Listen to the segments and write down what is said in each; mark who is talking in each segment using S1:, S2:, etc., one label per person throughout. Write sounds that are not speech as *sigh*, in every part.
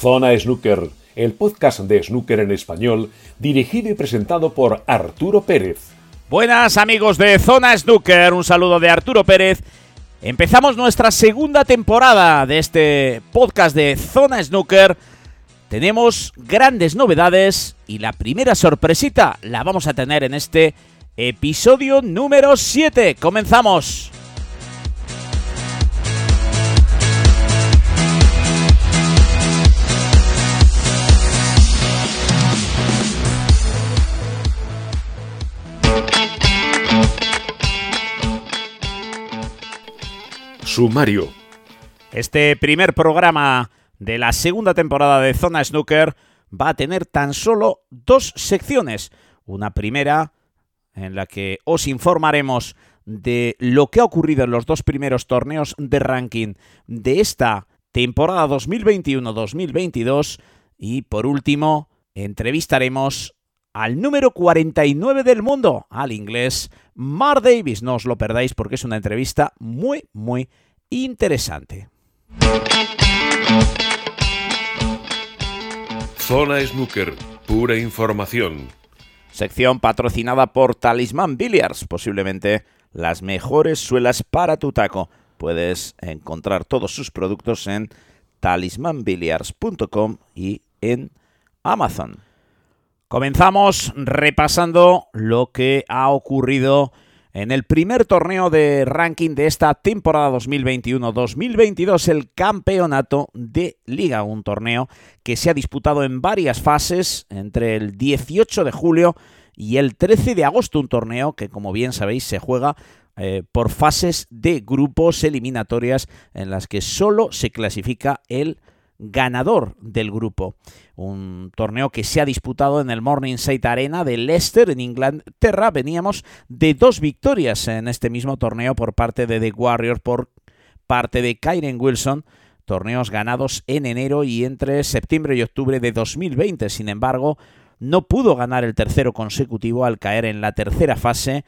S1: Zona Snooker, el podcast de snooker en español, dirigido y presentado por Arturo Pérez.
S2: Buenas amigos de Zona Snooker, un saludo de Arturo Pérez. Empezamos nuestra segunda temporada de este podcast de Zona Snooker. Tenemos grandes novedades y la primera sorpresita la vamos a tener en este episodio número 7. Comenzamos.
S1: Sumario.
S2: Este primer programa de la segunda temporada de Zona Snooker va a tener tan solo dos secciones. Una primera en la que os informaremos de lo que ha ocurrido en los dos primeros torneos de ranking de esta temporada 2021-2022 y por último entrevistaremos al número 49 del mundo, al inglés Mar Davis. No os lo perdáis porque es una entrevista muy, muy interesante.
S1: Zona Snooker, pura información.
S2: Sección patrocinada por Talisman Billiards, posiblemente las mejores suelas para tu taco. Puedes encontrar todos sus productos en talismanbilliards.com y en Amazon. Comenzamos repasando lo que ha ocurrido en el primer torneo de ranking de esta temporada 2021-2022, el campeonato de liga, un torneo que se ha disputado en varias fases entre el 18 de julio y el 13 de agosto, un torneo que como bien sabéis se juega eh, por fases de grupos eliminatorias en las que solo se clasifica el ganador del grupo. Un torneo que se ha disputado en el Morningside Arena de Leicester, en Inglaterra. Veníamos de dos victorias en este mismo torneo por parte de The Warriors, por parte de Kyren Wilson. Torneos ganados en enero y entre septiembre y octubre de 2020. Sin embargo, no pudo ganar el tercero consecutivo al caer en la tercera fase,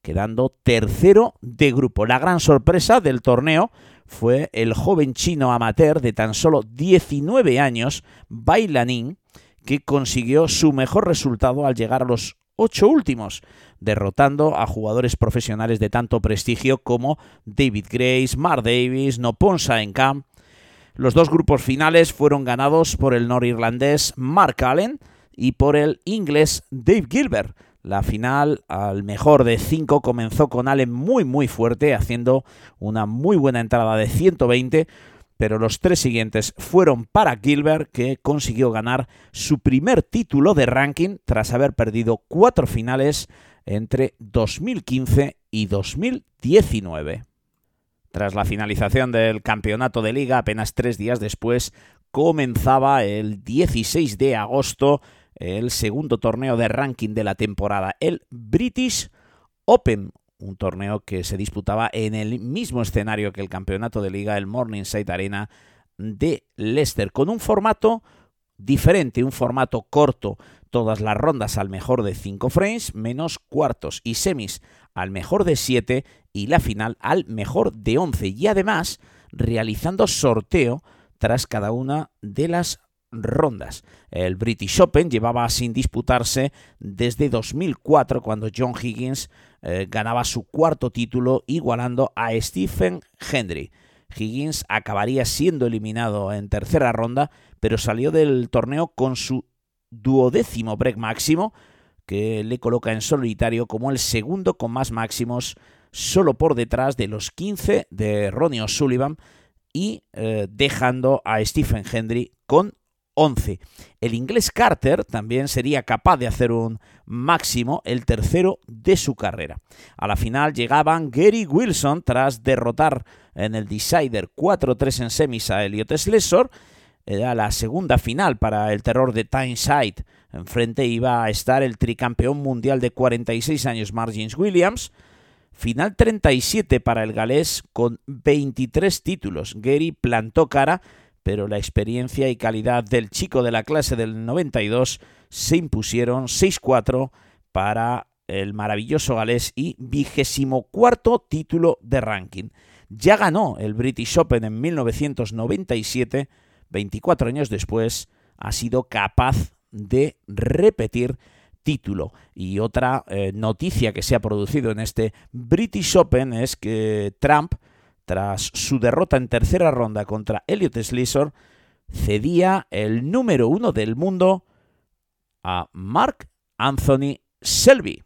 S2: quedando tercero de grupo. La gran sorpresa del torneo fue el joven chino amateur de tan solo 19 años, Bailanin, que consiguió su mejor resultado al llegar a los ocho últimos, derrotando a jugadores profesionales de tanto prestigio como David Grace, Mark Davis, Noponsa en Camp. Los dos grupos finales fueron ganados por el norirlandés Mark Allen y por el inglés Dave Gilbert, la final al mejor de 5 comenzó con Allen muy muy fuerte, haciendo una muy buena entrada de 120, pero los tres siguientes fueron para Gilbert, que consiguió ganar su primer título de ranking tras haber perdido cuatro finales entre 2015 y 2019. Tras la finalización del campeonato de liga, apenas tres días después, comenzaba el 16 de agosto el segundo torneo de ranking de la temporada, el British Open, un torneo que se disputaba en el mismo escenario que el campeonato de liga, el Morningside Arena de Leicester, con un formato diferente, un formato corto, todas las rondas al mejor de 5 frames, menos cuartos y semis al mejor de 7 y la final al mejor de 11 y además realizando sorteo tras cada una de las rondas. El British Open llevaba sin disputarse desde 2004 cuando John Higgins eh, ganaba su cuarto título igualando a Stephen Hendry. Higgins acabaría siendo eliminado en tercera ronda, pero salió del torneo con su duodécimo break máximo, que le coloca en solitario como el segundo con más máximos, solo por detrás de los 15 de Ronnie O'Sullivan y eh, dejando a Stephen Hendry con 11. El inglés Carter también sería capaz de hacer un máximo, el tercero de su carrera. A la final llegaban Gary Wilson tras derrotar en el Decider 4-3 en semis a Elliot Slessor. Era la segunda final para el terror de Tyneside. Enfrente iba a estar el tricampeón mundial de 46 años Margins Williams. Final 37 para el galés con 23 títulos. Gary plantó cara pero la experiencia y calidad del chico de la clase del 92 se impusieron 6-4 para el maravilloso galés y vigésimo cuarto título de ranking. Ya ganó el British Open en 1997, 24 años después, ha sido capaz de repetir título. Y otra eh, noticia que se ha producido en este British Open es que Trump, tras su derrota en tercera ronda contra Elliot Slizor, cedía el número uno del mundo a Mark Anthony Selby.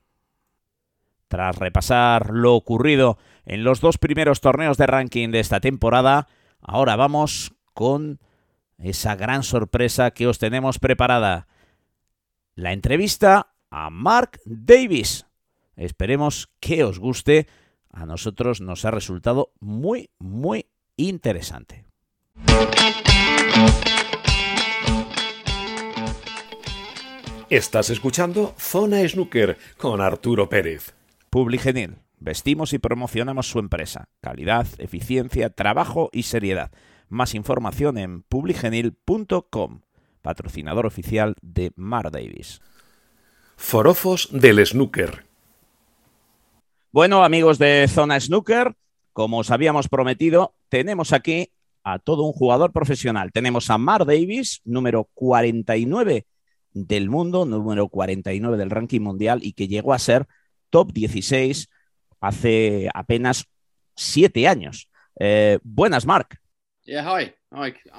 S2: Tras repasar lo ocurrido en los dos primeros torneos de ranking de esta temporada, ahora vamos con esa gran sorpresa que os tenemos preparada. La entrevista a Mark Davis. Esperemos que os guste. A nosotros nos ha resultado muy, muy interesante.
S1: Estás escuchando Zona Snooker con Arturo Pérez.
S2: Publigenil. Vestimos y promocionamos su empresa. Calidad, eficiencia, trabajo y seriedad. Más información en publigenil.com, patrocinador oficial de Mar Davis.
S1: Forofos del Snooker.
S2: Bueno, amigos de Zona Snooker, como os habíamos prometido, tenemos aquí a todo un jugador profesional. Tenemos a Mar Davis, número 49 del mundo, número 49 del ranking mundial y que llegó a ser top 16 hace apenas siete años. Eh, buenas, Mark.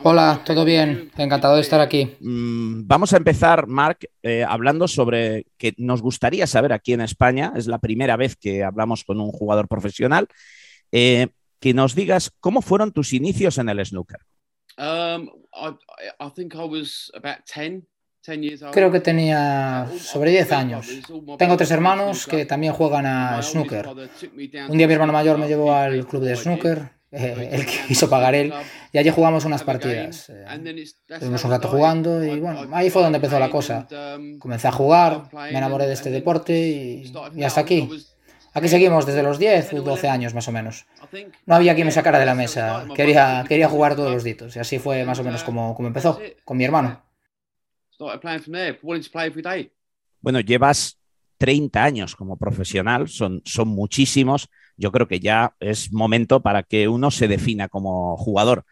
S3: Hola, ¿todo bien? Encantado de estar aquí.
S2: Mm, vamos a empezar, Mark, eh, hablando sobre que nos gustaría saber aquí en España, es la primera vez que hablamos con un jugador profesional, eh, que nos digas cómo fueron tus inicios en el snooker. Um,
S3: Creo que tenía sobre 10 años. Tengo tres hermanos que también juegan a snooker. Un día mi hermano mayor me llevó al club de snooker, eh, el que *laughs* quiso pagar él, y allí jugamos unas partidas. Eh, estuvimos un rato jugando y bueno, ahí fue donde empezó la cosa. Comencé a jugar, me enamoré de este deporte y, y hasta aquí. Aquí seguimos desde los 10 o 12 años más o menos. No había quien me sacara de la mesa. Quería, quería jugar todos los ditos. Y así fue más o menos como, como empezó, con mi hermano.
S2: Bueno, llevas 30 años como profesional, son, son muchísimos. Yo creo que ya es momento para que uno se defina como jugador.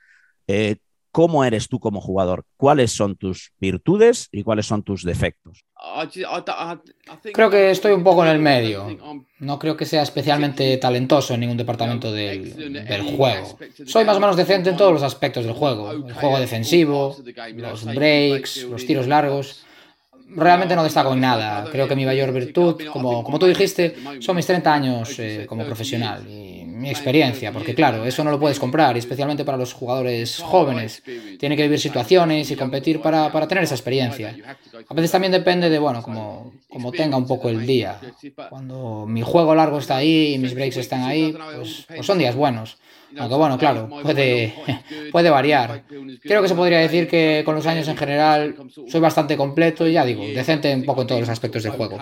S2: Eh, ¿Cómo eres tú como jugador? ¿Cuáles son tus virtudes y cuáles son tus defectos?
S3: Creo que estoy un poco en el medio. No creo que sea especialmente talentoso en ningún departamento del, del, juego. Soy más o menos decente en todos los aspectos del juego. El juego defensivo, los breaks, los tiros largos realmente no destaco en nada. Creo que mi mayor virtud, como, como tú dijiste, son mis 30 años eh, como profesional y mi experiencia, porque claro, eso no lo puedes comprar, especialmente para los jugadores jóvenes. Tiene que vivir situaciones y competir para, para tener esa experiencia. A veces también depende de, bueno, como, como tenga un poco el día. Cuando mi juego largo está ahí y mis breaks están ahí, pues, pues son días buenos. Aunque bueno, claro, puede, *laughs* puede variar. Creo que se podría decir que con los años en general soy bastante completo y ya digo, decente un poco en todos los aspectos del juego.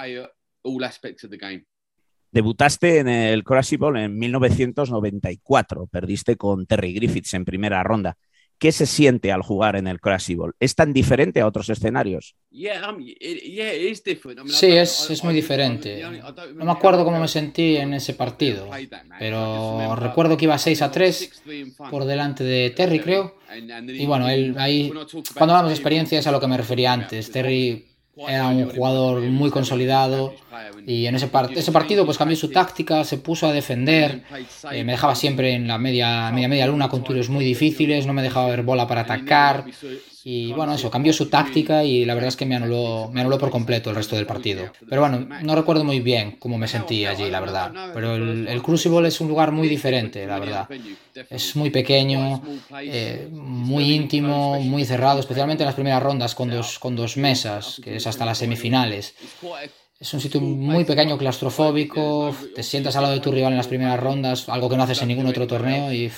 S2: Debutaste en el Crucible en 1994, perdiste con Terry Griffiths en primera ronda. ¿Qué se siente al jugar en el Crucible? ¿Es tan diferente a otros escenarios?
S3: Sí, es, es muy diferente. No me acuerdo cómo me sentí en ese partido, pero recuerdo que iba 6 a 3 por delante de Terry, creo. Y bueno, él, ahí, cuando hablamos de experiencia es a lo que me refería antes. Terry era un jugador muy consolidado y en ese, ese partido pues cambió su táctica, se puso a defender, eh, me dejaba siempre en la media, media, media luna con tiros muy difíciles, no me dejaba ver bola para atacar y bueno, eso, cambió su táctica y la verdad es que me anuló, me anuló por completo el resto del partido. Pero bueno, no recuerdo muy bien cómo me sentí allí, la verdad. Pero el, el Crucible es un lugar muy diferente, la verdad. Es muy pequeño, eh, muy íntimo, muy cerrado, especialmente en las primeras rondas con dos, con dos mesas, que es hasta las semifinales. Es un sitio muy pequeño, claustrofóbico, te sientas al lado de tu rival en las primeras rondas, algo que no haces en ningún otro torneo y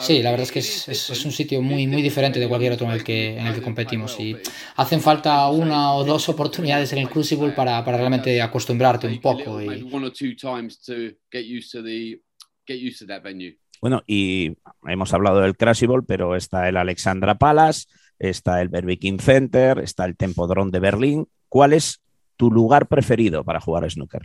S3: sí, la verdad es que es, es, un sitio muy, muy diferente de cualquier otro en el, que, en el que competimos y hacen falta una o dos oportunidades en el Crucible para, para realmente acostumbrarte un poco. Y...
S2: Bueno, y hemos hablado del Crucible, pero está el Alexandra Palace, está el Berbiking Center, está el Tempodrome de Berlín. ¿Cuál es tu lugar preferido para jugar snooker?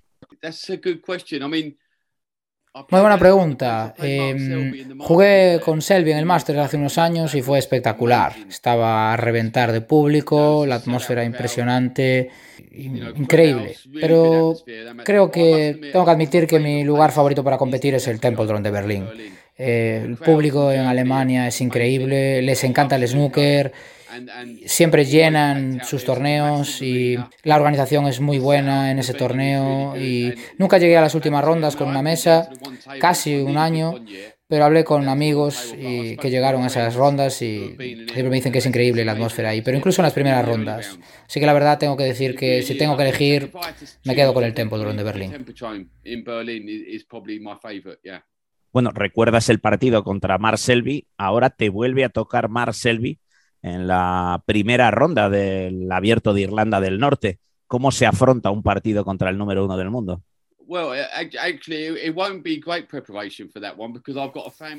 S3: Muy buena pregunta. Em, jugué con Selby en el Masters hace unos años y fue espectacular. Estaba a reventar de público, la atmósfera impresionante, increíble. Pero creo que tengo que admitir que mi lugar favorito para competir es el Templedron de Berlín. Eh, el público en Alemania es increíble, les encanta el snooker siempre llenan sus torneos y la organización es muy buena en ese torneo y nunca llegué a las últimas rondas con una mesa, casi un año, pero hablé con amigos y que llegaron a esas rondas y siempre me dicen que es increíble la atmósfera ahí, pero incluso en las primeras rondas. Así que la verdad tengo que decir que si tengo que elegir, me quedo con el Templo de Berlín.
S2: Bueno, recuerdas el partido contra Mark Selby, ahora te vuelve a tocar Mark Selby en la primera ronda del Abierto de Irlanda del Norte. ¿Cómo se afronta un partido contra el número uno del mundo?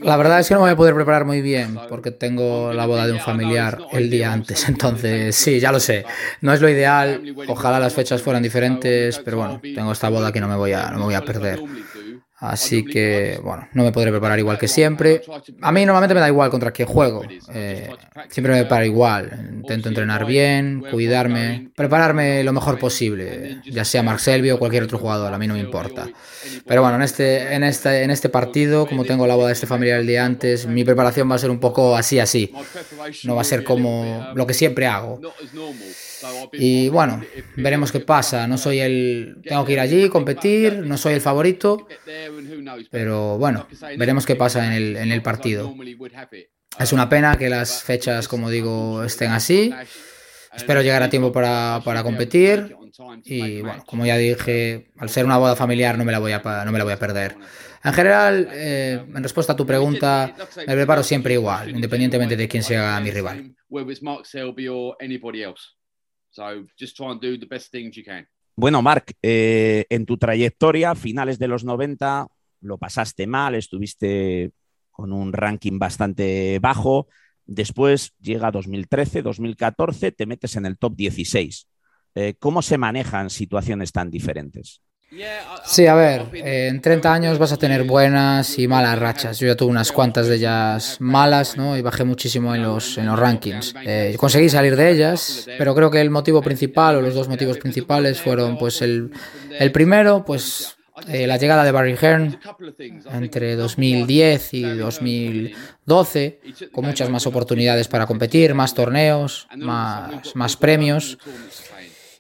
S3: La verdad es que no me voy a poder preparar muy bien porque tengo la boda de un familiar el día antes. *laughs* Entonces, *laughs* sí, ya lo sé. No es lo ideal. Ojalá las fechas fueran diferentes, pero bueno, tengo esta boda que no me voy a, no me voy a perder. Así que, bueno, no me podré preparar igual que siempre. A mí normalmente me da igual contra qué juego. Eh, siempre me preparo igual. Intento entrenar bien, cuidarme, prepararme lo mejor posible, ya sea Mark Selby o cualquier otro jugador, a mí no me importa. Pero bueno, en este, en este, en este partido, como tengo la boda de este familiar el día antes, mi preparación va a ser un poco así, así. No va a ser como lo que siempre hago. Y bueno, veremos qué pasa. No soy el. Tengo que ir allí, competir, no soy el favorito. Pero bueno, veremos qué pasa en el, en el partido. Es una pena que las fechas, como digo, estén así. Espero llegar a tiempo para, para competir. Y bueno, como ya dije, al ser una boda familiar no me la voy a, no me la voy a perder. En general, eh, en respuesta a tu pregunta, me preparo siempre igual, independientemente de quién sea mi rival.
S2: Bueno, Mark, eh, en tu trayectoria, finales de los 90, lo pasaste mal, estuviste con un ranking bastante bajo. Después llega 2013, 2014, te metes en el top 16. Eh, ¿Cómo se manejan situaciones tan diferentes?
S3: Sí, a ver, en 30 años vas a tener buenas y malas rachas. Yo ya tuve unas cuantas de ellas malas, ¿no? Y bajé muchísimo en los, en los rankings. Eh, conseguí salir de ellas, pero creo que el motivo principal, o los dos motivos principales, fueron, pues, el, el primero, pues, eh, la llegada de Barry Hearn entre 2010 y 2012, con muchas más oportunidades para competir, más torneos, más, más premios.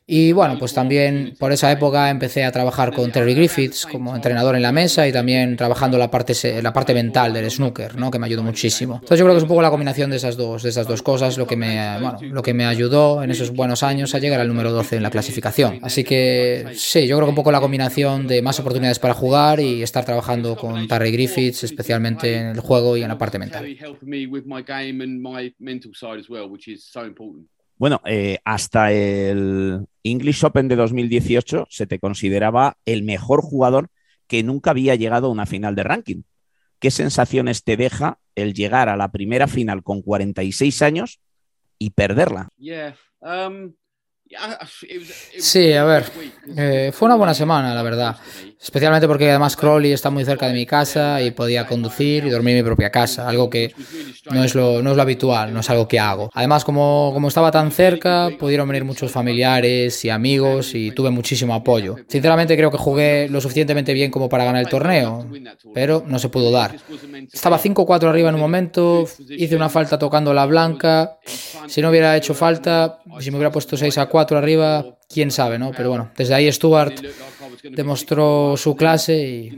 S3: Y bueno, pues también por esa época empecé a trabajar con Terry Griffiths como entrenador en la mesa y también trabajando la parte, la parte mental del snooker, ¿no? que me ayudó muchísimo. Entonces yo creo que es un poco la combinación de esas dos, de esas dos cosas lo que, me, bueno, lo que me ayudó en esos buenos años a llegar al número 12 en la clasificación. Así que sí, yo creo que un poco la combinación de más oportunidades para jugar y estar trabajando con Terry Griffiths, especialmente en el juego y en la parte mental.
S2: Bueno, eh, hasta el English Open de 2018 se te consideraba el mejor jugador que nunca había llegado a una final de ranking. ¿Qué sensaciones te deja el llegar a la primera final con 46 años y perderla? Um,
S3: Sí, a ver, eh, fue una buena semana, la verdad. Especialmente porque además Crowley está muy cerca de mi casa y podía conducir y dormir en mi propia casa, algo que no es lo, no es lo habitual, no es algo que hago. Además, como, como estaba tan cerca, pudieron venir muchos familiares y amigos y tuve muchísimo apoyo. Sinceramente creo que jugué lo suficientemente bien como para ganar el torneo, pero no se pudo dar. Estaba 5-4 arriba en un momento, hice una falta tocando la blanca. Si no hubiera hecho falta, si me hubiera puesto 6 a 4, arriba, quién sabe, ¿no? Pero bueno, desde ahí Stuart demostró su clase y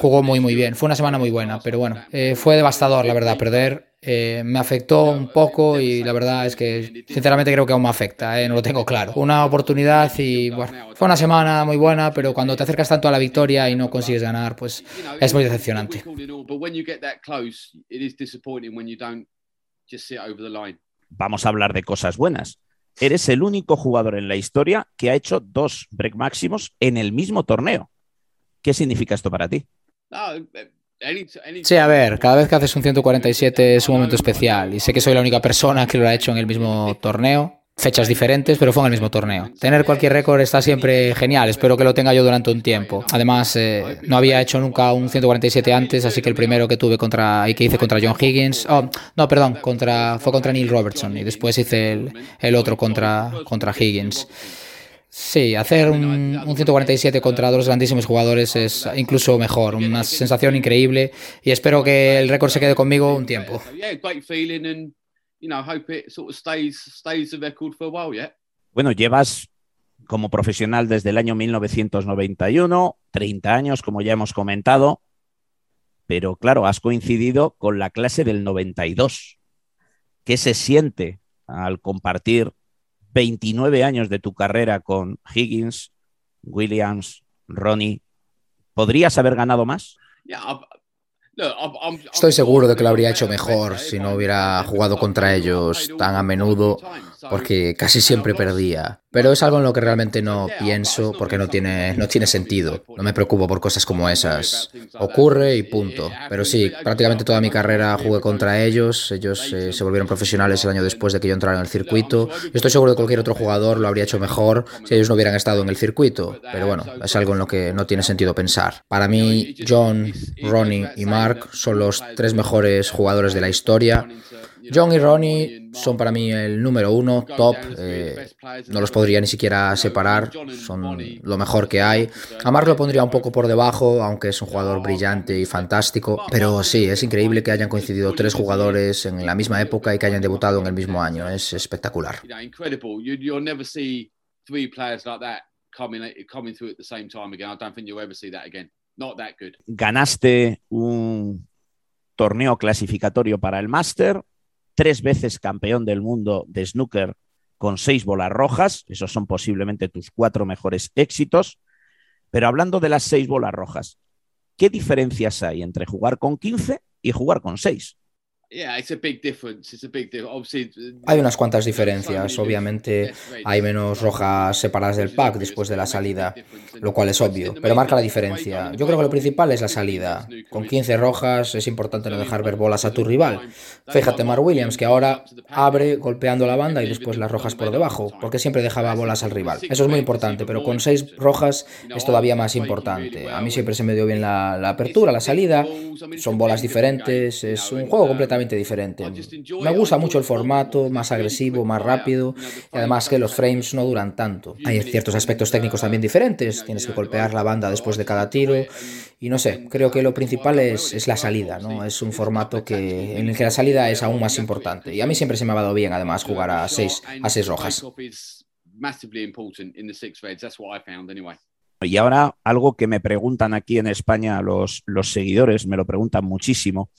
S3: jugó muy muy bien. Fue una semana muy buena, pero bueno, eh, fue devastador, la verdad, perder. Eh, me afectó un poco y la verdad es que sinceramente creo que aún me afecta, eh, no lo tengo claro. Una oportunidad y bueno, fue una semana muy buena, pero cuando te acercas tanto a la victoria y no consigues ganar, pues es muy decepcionante.
S2: Vamos a hablar de cosas buenas eres el único jugador en la historia que ha hecho dos break máximos en el mismo torneo. ¿Qué significa esto para ti?
S3: Sí, a ver, cada vez que haces un 147 es un momento especial y sé que soy la única persona que lo ha hecho en el mismo torneo fechas diferentes, pero fue en el mismo torneo. Tener cualquier récord está siempre genial, espero que lo tenga yo durante un tiempo. Además, eh, no había hecho nunca un 147 antes, así que el primero que tuve contra y que hice contra John Higgins, oh, no, perdón, contra fue contra Neil Robertson y después hice el, el otro contra contra Higgins. Sí, hacer un, un, 147 contra dos grandísimos jugadores es incluso mejor, una sensación increíble y espero que el récord se quede conmigo un tiempo.
S2: Bueno, llevas como profesional desde el año 1991, 30 años, como ya hemos comentado, pero claro, has coincidido con la clase del 92. ¿Qué se siente al compartir 29 años de tu carrera con Higgins, Williams, Ronnie, ¿podrías haber ganado más?
S3: Estoy seguro de que lo habría hecho mejor si no hubiera jugado contra ellos tan a menudo, porque casi siempre perdía. Pero es algo en lo que realmente no pienso porque no tiene, no tiene sentido. No me preocupo por cosas como esas. Ocurre y punto. Pero sí, prácticamente toda mi carrera jugué contra ellos. Ellos eh, se volvieron profesionales el año después de que yo entrara en el circuito. Yo estoy seguro de que cualquier otro jugador lo habría hecho mejor si ellos no hubieran estado en el circuito. Pero bueno, es algo en lo que no tiene sentido pensar. Para mí, John, Ronnie y Mark son los tres mejores jugadores de la historia. John y Ronnie son para mí el número uno, top. Eh, no los podría ni siquiera separar, son lo mejor que hay. A Mark lo pondría un poco por debajo, aunque es un jugador brillante y fantástico. Pero sí, es increíble que hayan coincidido tres jugadores en la misma época y que hayan debutado en el mismo año. Es espectacular.
S2: Ganaste un torneo clasificatorio para el Master, tres veces campeón del mundo de snooker con seis bolas rojas, esos son posiblemente tus cuatro mejores éxitos, pero hablando de las seis bolas rojas, ¿qué diferencias hay entre jugar con 15 y jugar con seis?
S3: Hay unas cuantas diferencias. Obviamente hay menos rojas separadas del pack después de la salida, lo cual es obvio, pero marca la diferencia. Yo creo que lo principal es la salida. Con 15 rojas es importante no dejar ver bolas a tu rival. Fíjate, Mark Williams, que ahora abre golpeando la banda y después las rojas por debajo, porque siempre dejaba bolas al rival. Eso es muy importante, pero con 6 rojas es todavía más importante. A mí siempre se me dio bien la, la apertura, la salida. Son bolas diferentes, es un juego completamente diferente. Me gusta mucho el formato, más agresivo, más rápido, y además que los frames no duran tanto. Hay ciertos aspectos técnicos también diferentes, tienes que golpear la banda después de cada tiro, y no sé, creo que lo principal es, es la salida, ¿no? Es un formato que, en el que la salida es aún más importante, y a mí siempre se me ha dado bien además jugar a seis, a seis rojas.
S2: Y ahora algo que me preguntan aquí en España los, los seguidores, me lo preguntan muchísimo,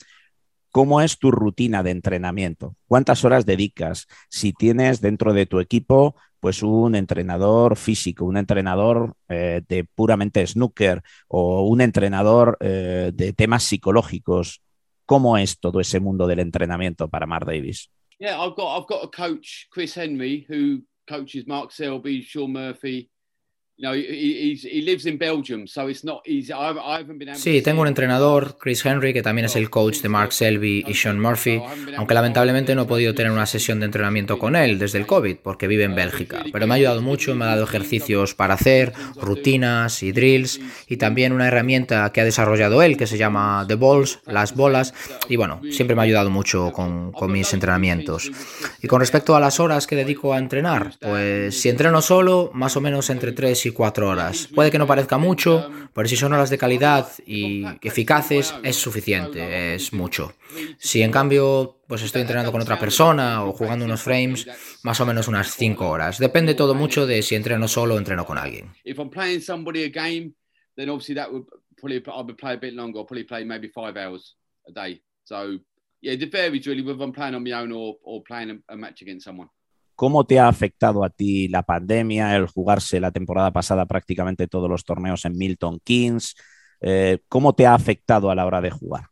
S2: ¿Cómo es tu rutina de entrenamiento? ¿Cuántas horas dedicas? Si tienes dentro de tu equipo pues un entrenador físico, un entrenador eh, de puramente snooker o un entrenador eh, de temas psicológicos, ¿cómo es todo ese mundo del entrenamiento para Mark Davis?
S4: Yeah, I've got I've got a coach, Chris Henry, who coaches Mark Selby, Sean Murphy,
S3: Sí, tengo un entrenador, Chris Henry, que también es el coach de Mark Selby y Sean Murphy, aunque lamentablemente no he podido tener una sesión de entrenamiento con él desde el COVID, porque vive en Bélgica. Pero me ha ayudado mucho, me ha dado ejercicios para hacer, rutinas y drills, y también una herramienta que ha desarrollado él, que se llama The Balls, las bolas, y bueno, siempre me ha ayudado mucho con, con mis entrenamientos. Y con respecto a las horas que dedico a entrenar, pues si entreno solo, más o menos entre 3 y cuatro horas. Puede que no parezca mucho, pero si son horas de calidad y eficaces, es suficiente, es mucho. Si en cambio pues estoy entrenando con otra persona o jugando unos frames, más o menos unas cinco horas. Depende todo mucho de si entreno solo o entreno con alguien.
S2: yeah, it varies really whether I'm playing on my own or, or playing a match against someone. ¿Cómo te ha afectado a ti la pandemia, el jugarse la temporada pasada prácticamente todos los torneos en Milton Keynes? Eh, ¿Cómo te ha afectado a la hora de jugar?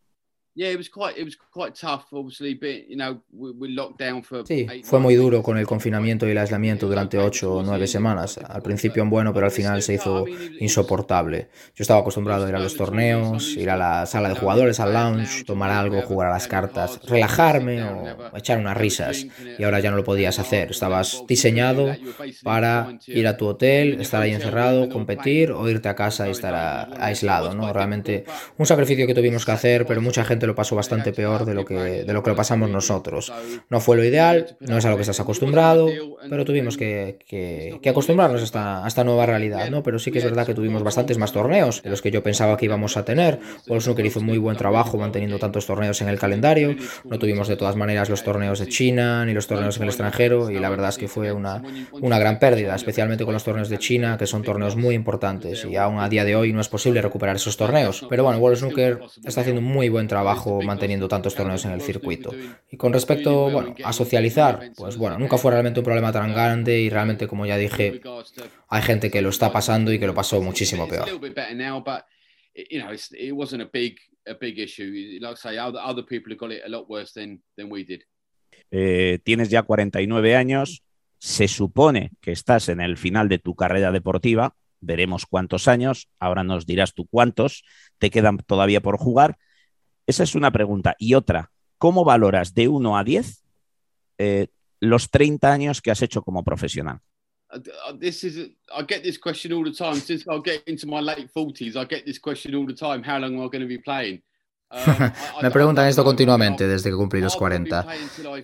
S5: Sí, fue muy duro con el confinamiento y el aislamiento durante ocho o nueve semanas. Al principio en bueno, pero al final se hizo insoportable. Yo estaba acostumbrado a ir a los torneos, ir a la sala de jugadores, al lounge, tomar algo, jugar a las cartas, relajarme o echar unas risas. Y ahora ya no lo podías hacer. Estabas diseñado para ir a tu hotel, estar ahí encerrado, competir o irte a casa y estar aislado. ¿no? Realmente un sacrificio que tuvimos que hacer, pero mucha gente lo pasó bastante peor de lo que, de lo, que lo pasamos nosotros. No fue lo ideal, no es a lo que estás acostumbrado, pero tuvimos que, que, acostumbrarnos a esta, a esta, nueva realidad, ¿no? Pero sí que es verdad que tuvimos bastantes más torneos de los que yo pensaba que íbamos a tener. World Snooker hizo muy buen trabajo manteniendo tantos torneos en el calendario. No tuvimos de todas maneras los torneos de China ni los torneos en el extranjero y la verdad es que fue una, una gran pérdida, especialmente con los torneos de China, que son torneos muy importantes y aún a día de hoy no es posible recuperar esos torneos. Pero bueno, World Snooker está haciendo un muy buen trabajo manteniendo tantos torneos en el circuito. Y con respecto bueno, a socializar, pues bueno, nunca fue realmente un problema tan grande y realmente, como ya dije, hay gente que lo está pasando y que lo pasó muchísimo peor.
S2: tienes ya 49 años, se supone que estás en el final de tu carrera deportiva, veremos cuántos años, ahora nos dirás tú cuántos, te quedan todavía por jugar, esa es una pregunta. Y otra, ¿cómo valoras de 1 a 10 eh, los 30 años que has hecho como profesional?
S4: This is I get this question all the time since I get into my late 40s. I get this question all the time. How long am I going to be playing? *laughs*
S5: Me preguntan esto continuamente desde que cumplí los 40.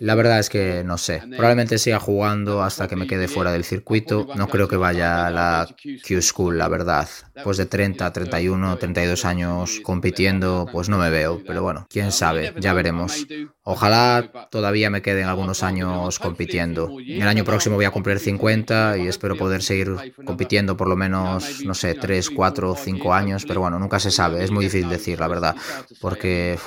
S5: La verdad es que no sé. Probablemente siga jugando hasta que me quede fuera del circuito. No creo que vaya a la Q School, la verdad. Pues de 30, 31, 32 años compitiendo, pues no me veo. Pero bueno, quién sabe, ya veremos. Ojalá todavía me queden algunos años compitiendo. El año próximo voy a cumplir 50 y espero poder seguir compitiendo por lo menos, no sé, 3, 4, 5 años. Pero bueno, nunca se sabe. Es muy difícil decir, la verdad porque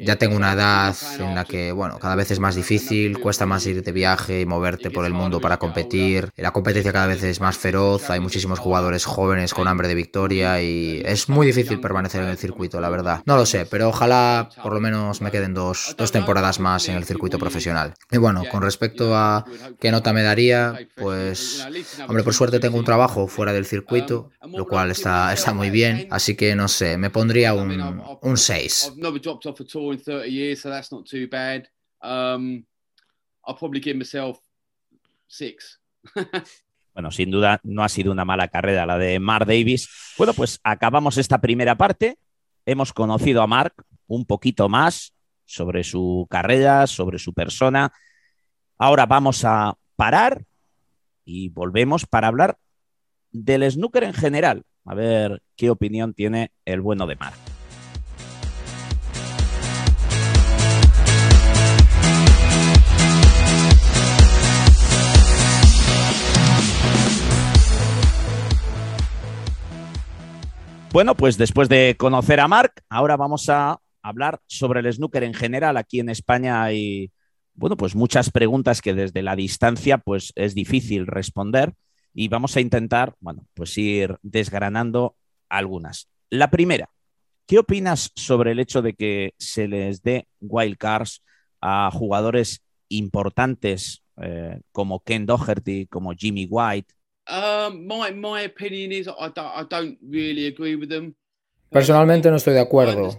S5: ya tengo una edad en la que, bueno, cada vez es más difícil, cuesta más ir de viaje y moverte por el mundo para competir. La competencia cada vez es más feroz, hay muchísimos jugadores jóvenes con hambre de victoria y es muy difícil permanecer en el circuito, la verdad. No lo sé, pero ojalá por lo menos me queden dos, dos temporadas más en el circuito profesional. Y bueno, con respecto a qué nota me daría, pues, hombre, por suerte tengo un trabajo fuera del circuito, lo cual está, está muy bien, así que no sé, me pondría un, un 6. Tour in 30 years, so that's not too bad. Um,
S2: I'll probably give myself six. *laughs* bueno, sin duda no ha sido una mala carrera la de Mark Davis. Bueno, pues acabamos esta primera parte. Hemos conocido a Mark un poquito más sobre su carrera, sobre su persona. Ahora vamos a parar y volvemos para hablar del snooker en general. A ver qué opinión tiene el bueno de Mark. Bueno, pues después de conocer a Marc, ahora vamos a hablar sobre el snooker en general. Aquí en España hay, bueno, pues muchas preguntas que desde la distancia pues es difícil responder y vamos a intentar, bueno, pues ir desgranando algunas. La primera, ¿qué opinas sobre el hecho de que se les dé wildcards a jugadores importantes eh, como Ken Doherty, como Jimmy White,
S4: Um, my my opinion is I don't I don't really agree with them.
S5: Personalmente no estoy de acuerdo.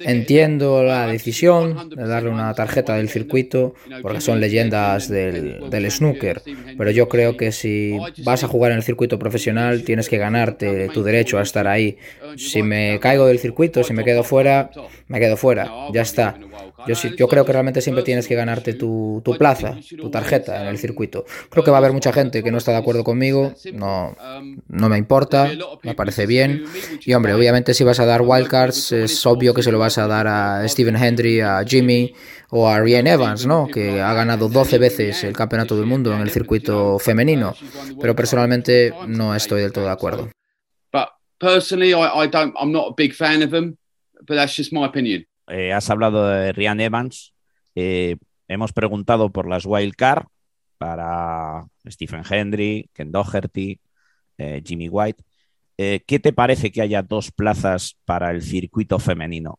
S5: Entiendo la decisión de darle una tarjeta del circuito porque son leyendas del, del, snooker, pero yo creo que si vas a jugar en el circuito profesional tienes que ganarte tu derecho a estar ahí. Si me caigo del circuito, si me quedo fuera, me quedo fuera, ya está. Yo, yo creo que realmente siempre tienes que ganarte tu, tu plaza, tu tarjeta en el circuito. Creo que va a haber mucha gente que no está de acuerdo conmigo, no, no me importa, me parece bien. Y hombre, obviamente si vas a dar wildcards es obvio que se lo vas a dar a Stephen Hendry, a Jimmy o a Ryan Evans, ¿no? Que ha ganado 12 veces el campeonato del mundo en el circuito femenino. Pero personalmente no estoy del todo de acuerdo.
S2: has hablado de Ryan Evans. Eh, hemos preguntado por las wildcards para Stephen Hendry, Ken Doherty, eh, Jimmy White. Eh, ¿Qué te parece que haya dos plazas para el circuito femenino?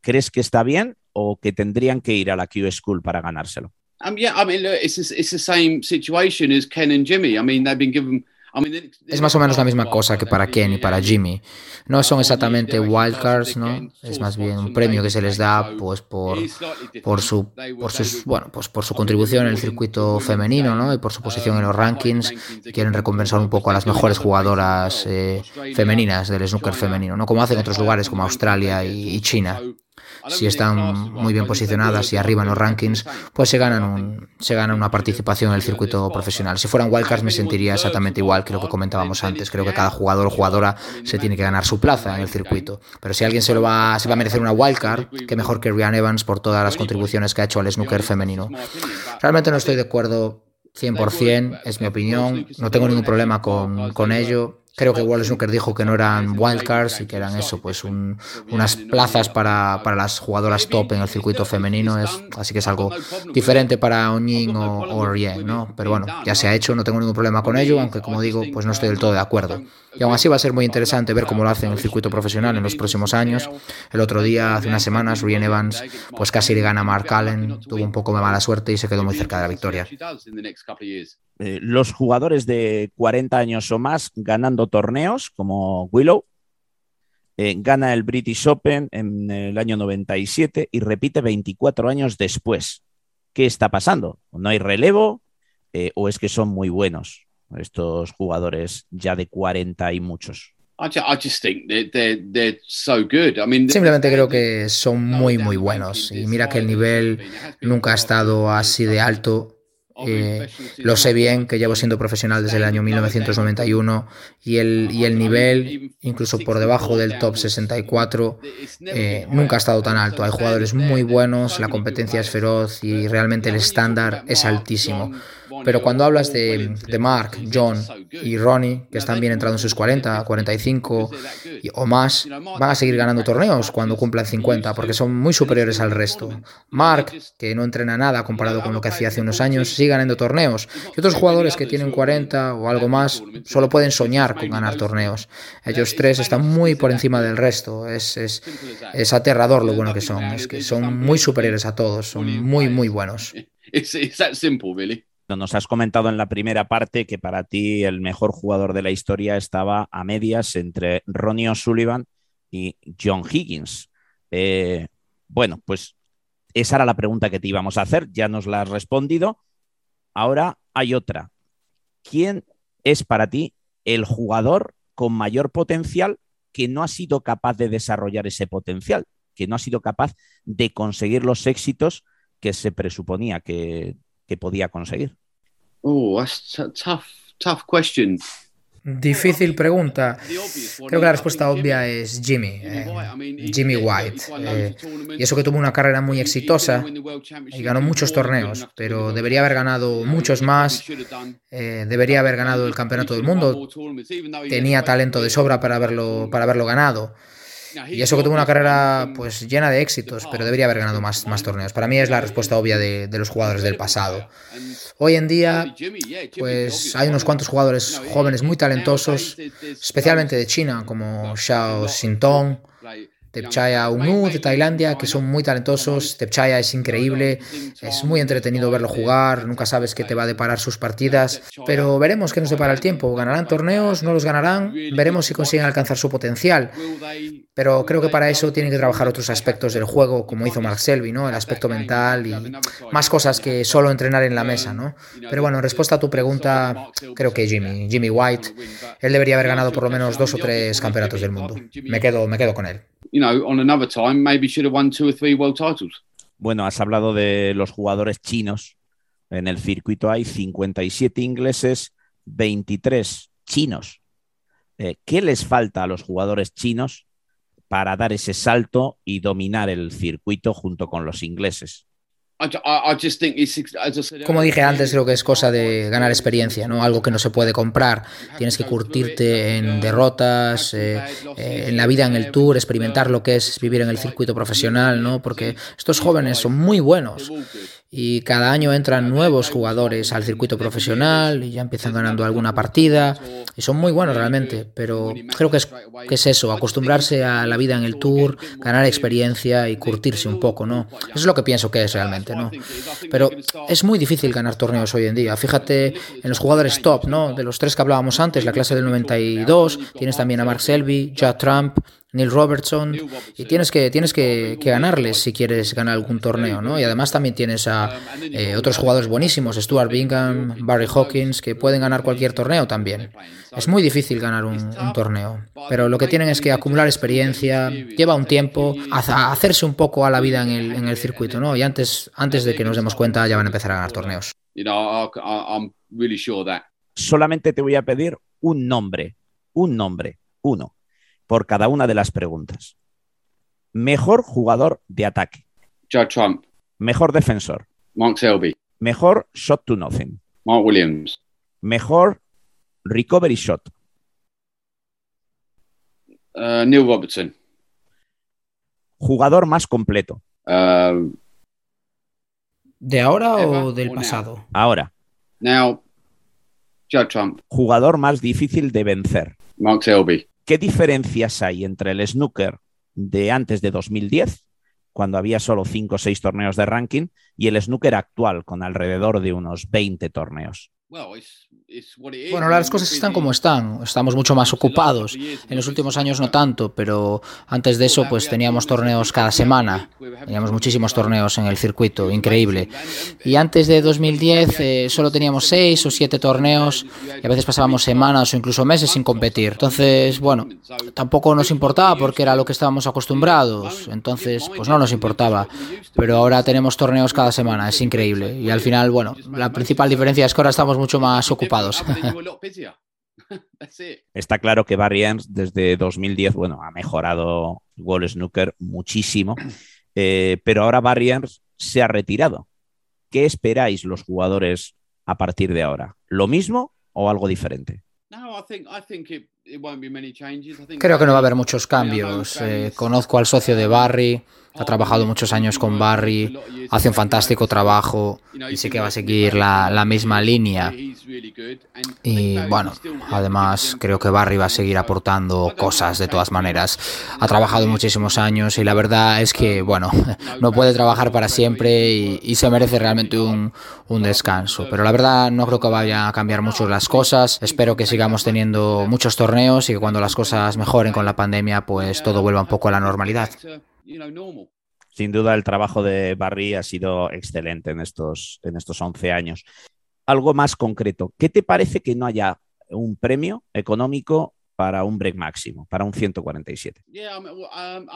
S2: ¿crees que está bien o que tendrían que ir a la Q School para ganárselo?
S4: Um, yeah, I mean, it's the same situation as Ken and Jimmy. I mean, they've been given
S5: es más o menos la misma cosa que para Ken y para Jimmy. No son exactamente wildcards, ¿no? Es más bien un premio que se les da pues por, por su por sus bueno, pues por su contribución en el circuito femenino, ¿no? Y por su posición en los rankings. Quieren recompensar un poco a las mejores *laughs* jugadoras eh, femeninas del snooker femenino, ¿no? Como hacen otros lugares como Australia y China si están muy bien posicionadas y arriba en los rankings, pues se ganan, un, se ganan una participación en el circuito profesional. Si fueran wildcards me sentiría exactamente igual que lo que comentábamos antes. Creo que cada jugador o jugadora se tiene que ganar su plaza en el circuito. Pero si alguien se, lo va, se va a merecer una wildcard, qué mejor que Ryan Evans por todas las contribuciones que ha hecho al snooker femenino. Realmente no estoy de acuerdo 100%, es mi opinión, no tengo ningún problema con, con ello. Creo que Wall Snooker dijo que no eran wildcards y que eran eso, pues unas plazas para, las jugadoras top en el circuito femenino. Es, así que es algo diferente para Oñing o, Rien, ¿no? Pero bueno, ya se ha hecho, no tengo ningún problema con ello, aunque como digo, pues no estoy del todo de acuerdo. Y aún así va a ser muy interesante ver cómo lo hacen en el circuito profesional en los próximos años. El otro día, hace unas semanas, Rien Evans pues casi le gana a Mark Allen, tuvo un poco de mala suerte y se quedó muy cerca de la victoria.
S2: Eh, los jugadores de 40 años o más ganando torneos como Willow, eh, gana el British Open en el año 97 y repite 24 años después. ¿Qué está pasando? ¿No hay relevo eh, o es que son muy buenos estos jugadores ya de 40 y muchos?
S5: Simplemente creo que son muy, muy buenos. Y mira que el nivel nunca ha estado así de alto eh, lo sé bien, que llevo siendo profesional desde el año 1991 y el, y el nivel, incluso por debajo del top 64, eh, nunca ha estado tan alto. Hay jugadores muy buenos, la competencia es feroz y realmente el estándar es altísimo. Pero cuando hablas de, Mark, John y Ronnie, que están bien entrando en sus 40, 45 o más, van a seguir ganando torneos cuando cumplan 50, porque son muy superiores al resto. Mark, que no entrena nada comparado con lo que hacía hace unos años, sigue ganando torneos. Y otros jugadores que tienen 40 o algo más solo pueden soñar con ganar torneos. Ellos tres están muy por encima del resto. Es, es, es aterrador lo bueno que son. Es que son muy superiores a todos. Son muy, muy buenos.
S2: Nos has comentado en la primera parte que para ti el mejor jugador de la historia estaba a medias entre Ronnie O'Sullivan y John Higgins. Eh, bueno, pues esa era la pregunta que te íbamos a hacer, ya nos la has respondido. Ahora hay otra. ¿Quién es para ti el jugador con mayor potencial que no ha sido capaz de desarrollar ese potencial, que no ha sido capaz de conseguir los éxitos que se presuponía que que podía conseguir?
S4: Oh, that's a tough, tough question.
S5: Difícil pregunta. Creo que la respuesta obvia es Jimmy, eh, Jimmy White. Eh, y eso que tuvo una carrera muy exitosa y ganó muchos torneos, pero debería haber ganado muchos más. Eh, debería haber ganado el campeonato del mundo. Tenía talento de sobra para haberlo, para haberlo ganado. Y eso que tuvo una carrera pues llena de éxitos, pero debería haber ganado más, más torneos. Para mí es la respuesta obvia de, de los jugadores del pasado. Hoy en día, pues hay unos cuantos jugadores jóvenes muy talentosos, especialmente de China, como Xiao Xintong, Tepchaya Unu de Tailandia, que son muy talentosos. Tepchaya es increíble, es muy entretenido verlo jugar, nunca sabes qué te va a deparar sus partidas, pero veremos qué nos depara el tiempo. ¿Ganarán torneos? ¿No los ganarán? Veremos si consiguen alcanzar su potencial. Pero creo que para eso tienen que trabajar otros aspectos del juego, como hizo Mark Selby, ¿no? El aspecto mental y más cosas que solo entrenar en la mesa, ¿no? Pero bueno, en respuesta a tu pregunta, creo que Jimmy, Jimmy White, él debería haber ganado por lo menos dos o tres campeonatos del mundo. Me quedo, me quedo con él
S4: you know, on another time, maybe should have won two or three world titles.
S2: Bueno, has hablado de los jugadores chinos. En el circuito hay 57 ingleses, 23 chinos. Eh, ¿Qué les falta a los jugadores chinos para dar ese salto y dominar el circuito junto con los ingleses?
S5: Como dije antes, creo que es cosa de ganar experiencia, ¿no? Algo que no se puede comprar. Tienes que curtirte en derrotas, eh, eh, en la vida en el tour, experimentar lo que es vivir en el circuito profesional, ¿no? Porque estos jóvenes son muy buenos y cada año entran nuevos jugadores al circuito profesional y ya empiezan ganando alguna partida y son muy buenos realmente, pero creo que es, que es eso, acostumbrarse a la vida en el tour, ganar experiencia y curtirse un poco, ¿no? Eso es lo que pienso que es realmente, ¿no? Pero es muy difícil ganar torneos hoy en día. Fíjate en los jugadores top, ¿no? De los tres que hablábamos antes, la clase del 92, tienes también a Mark Selby, Judd Trump, Neil Robertson, y tienes que, tienes que, ganarles si quieres ganar algún torneo, ¿no? Y además también tienes a eh, otros jugadores buenísimos, Stuart Bingham, Barry Hawkins, que pueden ganar cualquier torneo también. Es muy difícil ganar un, torneo, pero lo que tienen es que acumular experiencia, lleva un tiempo, a, hacerse un poco a la vida en el, en el circuito, ¿no? Y antes, antes de que nos demos cuenta ya van a empezar a ganar torneos.
S2: Solamente te voy a pedir un nombre, un nombre, uno por cada una de las preguntas. Mejor jugador de ataque.
S4: Judd Trump.
S2: Mejor defensor.
S4: Mark Selby.
S2: Mejor shot to nothing.
S4: Mark Williams.
S2: Mejor recovery shot.
S4: Uh, Neil Robertson.
S2: Jugador más completo.
S4: Uh,
S5: ¿De ahora o del pasado?
S2: Ahora.
S4: Now, Judd Trump.
S2: Jugador más difícil de vencer.
S4: Mark Selby.
S2: ¿Qué diferencias hay entre el snooker de antes de 2010, cuando había solo 5 o 6 torneos de ranking, y el snooker actual, con alrededor de unos 20 torneos?
S5: Las cosas están como están. Estamos mucho más ocupados. En los últimos años no tanto, pero antes de eso pues teníamos torneos cada semana. Teníamos muchísimos torneos en el circuito, increíble. Y antes de 2010 eh, solo teníamos seis o siete torneos y a veces pasábamos semanas o incluso meses sin competir. Entonces, bueno, tampoco nos importaba porque era lo que estábamos acostumbrados. Entonces, pues no nos importaba. Pero ahora tenemos torneos cada semana, es increíble. Y al final, bueno, la principal diferencia es que ahora estamos mucho más ocupados. *laughs* *laughs*
S2: Está claro que Barry Ernst desde 2010, bueno, ha mejorado Wall Snooker muchísimo, eh, pero ahora Barry Ernst se ha retirado. ¿Qué esperáis los jugadores a partir de ahora? ¿Lo mismo o algo diferente?
S5: Creo que no va a haber muchos cambios. Eh, conozco al socio de Barry, ha trabajado muchos años con Barry, hace un fantástico trabajo y sé que va a seguir la, misma línea. Y bueno, además creo que Barry va a seguir aportando cosas de todas maneras. Ha trabajado muchísimos años y la verdad es que, bueno, *laughs* no puede trabajar para siempre y, se merece realmente un, un descanso. Pero la verdad no creo que vaya a cambiar mucho las cosas. Espero que sigamos teniendo muchos torneos y que cuando las cosas mejoren con la pandemia, pues todo vuelva un poco a la normalidad.
S2: Sin duda el trabajo de Barry ha sido excelente en estos, en estos 11 años. Algo más concreto, ¿qué te parece que no haya un premio económico para un break máximo, para un 147.
S5: Um,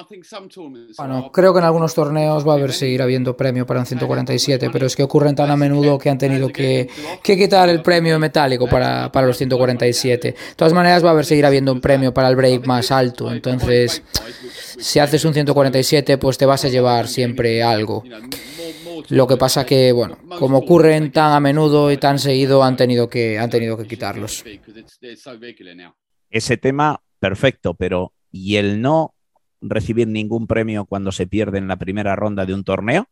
S5: bueno, creo que en algunos torneos va a haber seguir habiendo premio para un 147, pero es que ocurren tan a menudo que han tenido que, que quitar el premio metálico para, para, los 147. De todas maneras, va a haber seguir habiendo un premio para el break más alto, entonces si haces un 147, pues te vas a llevar siempre algo. Lo que pasa que, bueno, como ocurren tan a menudo y tan seguido, han tenido que, han tenido que quitarlos
S2: ese tema, perfecto, pero ¿y el no recibir ningún premio cuando se pierde en la primera ronda de un torneo?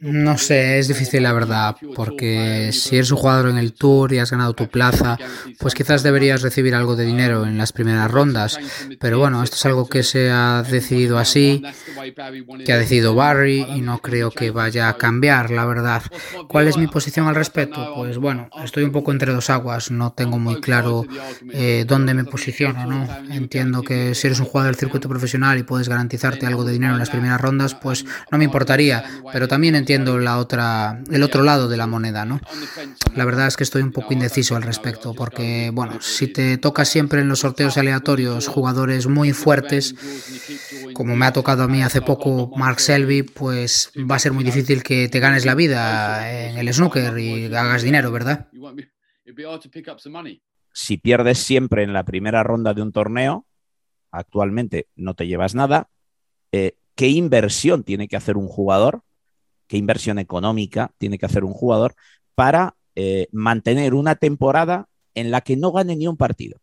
S5: No sé, es difícil la verdad, porque si eres un jugador en el Tour y has ganado tu plaza, pues quizás deberías recibir algo de dinero en las primeras rondas. Pero bueno, esto es algo que se ha decidido así, que ha decidido Barry y no creo que vaya a cambiar, la verdad. ¿Cuál es mi posición al respecto? Pues bueno, estoy un poco entre dos aguas, no tengo muy claro eh, dónde me posiciono, ¿no? Entiendo que si eres un jugador del circuito profesional y puedes garantizarte algo de dinero en las primeras rondas, pues no me importaría, pero también entiendo la otra, el otro lado de la moneda, ¿no? La verdad es que estoy un poco indeciso al respecto, porque, bueno, si te toca siempre en los sorteos aleatorios jugadores muy fuertes, como me ha tocado a mí hace poco Mark Selby, pues va a ser muy difícil que te ganes la vida en el snooker y hagas dinero, ¿verdad?
S2: Si pierdes siempre en la primera ronda de un torneo, actualmente no te llevas nada. Eh, qué inversión tiene que hacer un jugador, qué inversión económica tiene que hacer un jugador para eh, mantener una temporada en la que no gane ni un partido.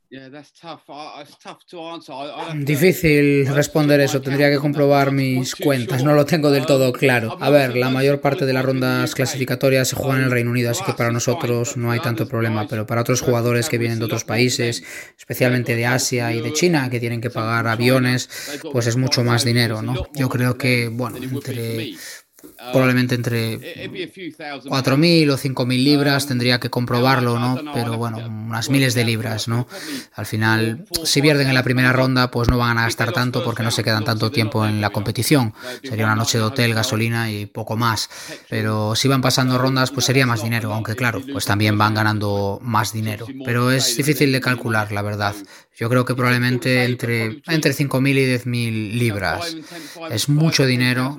S3: Difícil responder eso, tendría que comprobar mis cuentas, no lo tengo del todo claro. A ver, la mayor parte de las rondas clasificatorias se juegan en el Reino Unido, así que para nosotros no hay tanto problema, pero para otros jugadores que vienen de otros países, especialmente de Asia y de China, que tienen que pagar aviones, pues es mucho más dinero, ¿no? Yo creo que, bueno, entre probablemente entre 4.000 o 5.000 libras, tendría que comprobarlo, ¿no? Pero bueno, unas miles de libras, ¿no? Al final, si pierden en la primera ronda, pues no van a gastar tanto porque no se quedan tanto tiempo en la competición. Sería una noche de hotel, gasolina y poco más. Pero si van pasando rondas, pues sería más dinero, aunque claro, pues también van ganando más dinero. Pero es difícil de calcular, la verdad. Yo creo que probablemente entre, entre 5.000 y 10.000 libras. Es mucho dinero,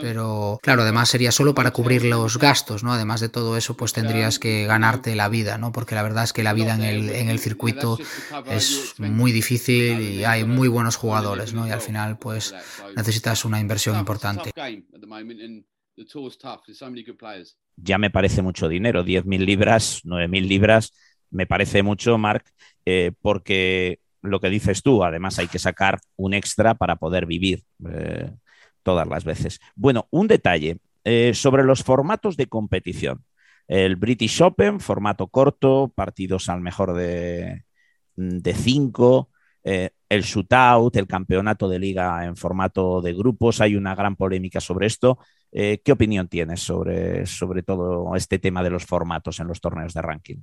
S3: pero claro, además sería solo para cubrir los gastos, ¿no? Además de todo eso, pues tendrías que ganarte la vida, ¿no? Porque la verdad es que la vida en el, en el circuito es muy difícil y hay muy buenos jugadores, ¿no? Y al final, pues necesitas una inversión importante.
S2: Ya me parece mucho dinero, 10.000 libras, 9.000 libras, me parece mucho, Mark, eh, porque lo que dices tú, además hay que sacar un extra para poder vivir eh, todas las veces. Bueno, un detalle eh, sobre los formatos de competición. El British Open, formato corto, partidos al mejor de, de cinco. el shootout, el campeonato de liga en formato de grupos. Hay una gran polémica sobre esto. ¿Qué opinión tienes sobre, sobre todo este tema de los formatos en los torneos de ranking?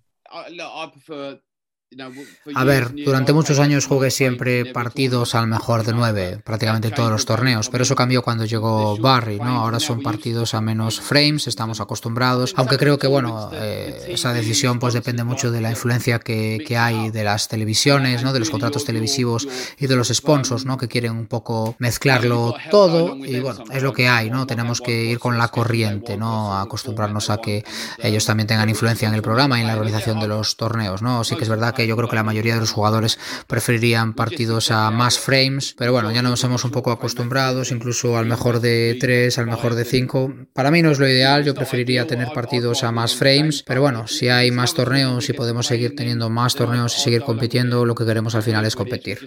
S3: A ver, durante muchos años jugué siempre partidos al mejor de nueve, prácticamente todos los torneos, pero eso cambió cuando llegó Barry, ¿no? Ahora son partidos a menos frames, estamos acostumbrados, aunque creo que, bueno, eh, esa decisión pues depende mucho de la influencia que, que, hay de las televisiones, ¿no? De los contratos televisivos y de los sponsors, ¿no? Que quieren un poco mezclarlo todo y, bueno, es lo que hay, ¿no? Tenemos que ir con la corriente, ¿no? acostumbrarnos a que ellos también tengan influencia en el programa y en la organización de los torneos, ¿no? Sí que es verdad que yo creo que la mayoría de los jugadores preferirían partidos a más frames, pero bueno, ya nos hemos un poco acostumbrados, incluso al mejor de 3, al mejor de 5. Para mí no es lo ideal, yo preferiría tener partidos a más frames, pero bueno, si hay más torneos y podemos seguir teniendo más torneos y seguir compitiendo, lo que queremos al final es competir.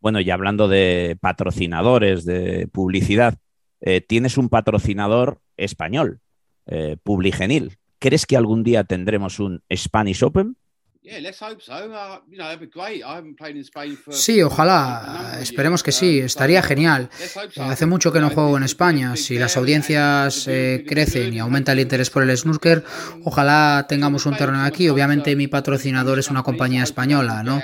S2: Bueno, y hablando de patrocinadores, de publicidad, eh, tienes un patrocinador español, eh, Publigenil. ¿Crees que algún día tendremos un Spanish Open?
S3: Sí, ojalá. Esperemos que sí. Estaría genial. Hace mucho que no juego en España. Si las audiencias eh, crecen y aumenta el interés por el snooker, ojalá tengamos un torneo aquí. Obviamente mi patrocinador es una compañía española, ¿no?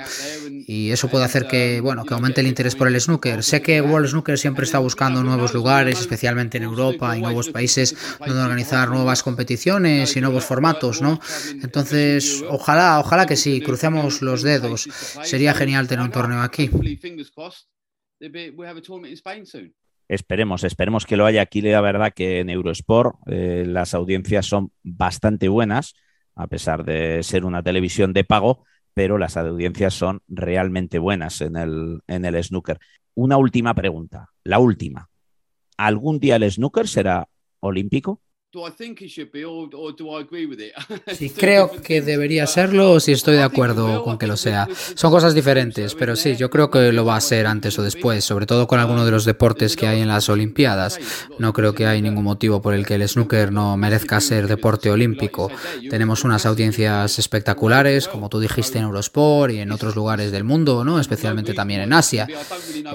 S3: y eso puede hacer que, bueno, que aumente el interés por el snooker. Sé que World Snooker siempre está buscando nuevos lugares, especialmente en Europa y nuevos países, donde organizar nuevas competiciones y nuevos formatos, ¿no? Entonces, ojalá, ojalá que sí, crucemos los dedos. Sería genial tener un torneo aquí.
S2: Esperemos, esperemos que lo haya aquí. La verdad que en Eurosport eh, las audiencias son bastante buenas, a pesar de ser una televisión de pago pero las audiencias son realmente buenas en el, en el snooker. Una última pregunta, la última. ¿Algún día el snooker será olímpico?
S3: Si *laughs* creo que debería serlo o si estoy de acuerdo con que lo sea. Son cosas diferentes, pero sí, yo creo que lo va a ser antes o después, sobre todo con alguno de los deportes que hay en las Olimpiadas. No creo que hay ningún motivo por el que el snooker no merezca ser deporte olímpico. Tenemos unas audiencias espectaculares, como tú dijiste en Eurosport y en otros lugares del mundo, ¿no? especialmente también en Asia.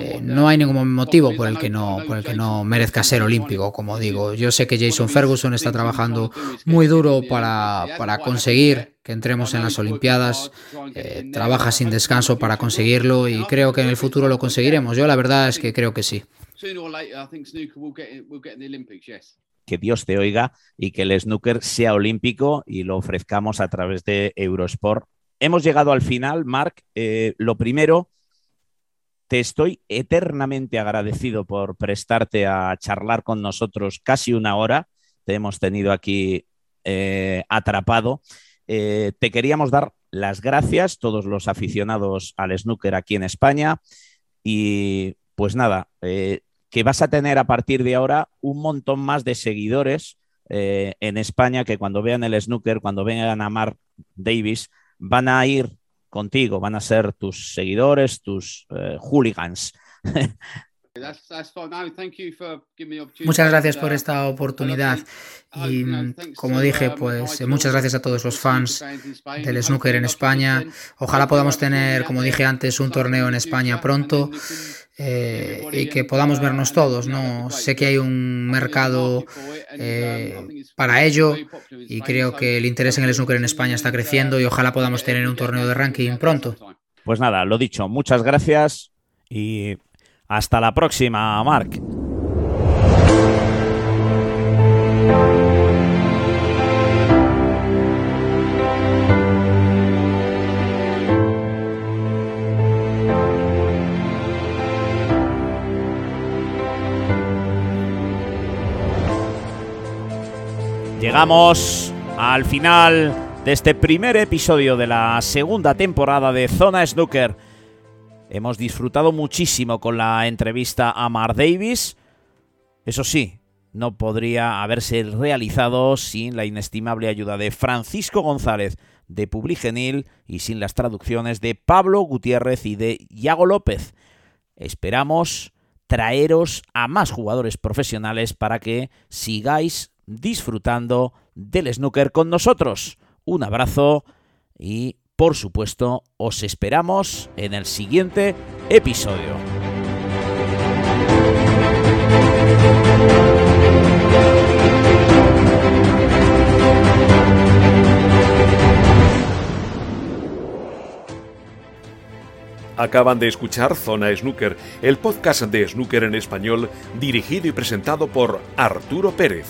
S3: Eh, no hay ningún motivo por el que no, por el que no merezca ser olímpico, como digo. Yo sé que Jason Ferguson está trabajando muy duro para, para conseguir que entremos en las Olimpiadas, eh, trabaja sin descanso para conseguirlo y creo que en el futuro lo conseguiremos. Yo la verdad es que creo que sí.
S2: Que Dios te oiga y que el snooker sea olímpico y lo ofrezcamos a través de Eurosport. Hemos llegado al final, Marc. Eh, lo primero, te estoy eternamente agradecido por prestarte a charlar con nosotros casi una hora te hemos tenido aquí eh, atrapado. Eh, te queríamos dar las gracias, todos los aficionados al snooker aquí en España. Y pues nada, eh, que vas a tener a partir de ahora un montón más de seguidores en España que cuando vean el snooker, cuando vean a Mark Davis, van a ir contigo, van a ser tus seguidores, tus hooligans. *laughs*
S3: Muchas gracias por uh, esta oportunidad. y como dije, um, pues muchas gracias a todos los fans del snooker en España. Ojalá podamos tener, como dije antes, un torneo en España pronto eh, y que podamos vernos todos. No sé que hay un mercado eh, para ello y creo que el interés en el snooker en España está creciendo y ojalá podamos tener un torneo de ranking pronto.
S2: Pues nada, lo dicho, muchas gracias y hasta la próxima, Mark. Llegamos al final de este primer episodio de la segunda temporada de Zona Snooker. Hemos disfrutado muchísimo con la entrevista a Mar Davis. Eso sí, no podría haberse realizado sin la inestimable ayuda de Francisco González de Publigenil y sin las traducciones de Pablo Gutiérrez y de Iago López. Esperamos traeros a más jugadores profesionales para que sigáis disfrutando del snooker con nosotros. Un abrazo y por supuesto, os esperamos en el siguiente episodio.
S1: Acaban de escuchar Zona Snooker, el podcast de snooker en español dirigido y presentado por Arturo Pérez.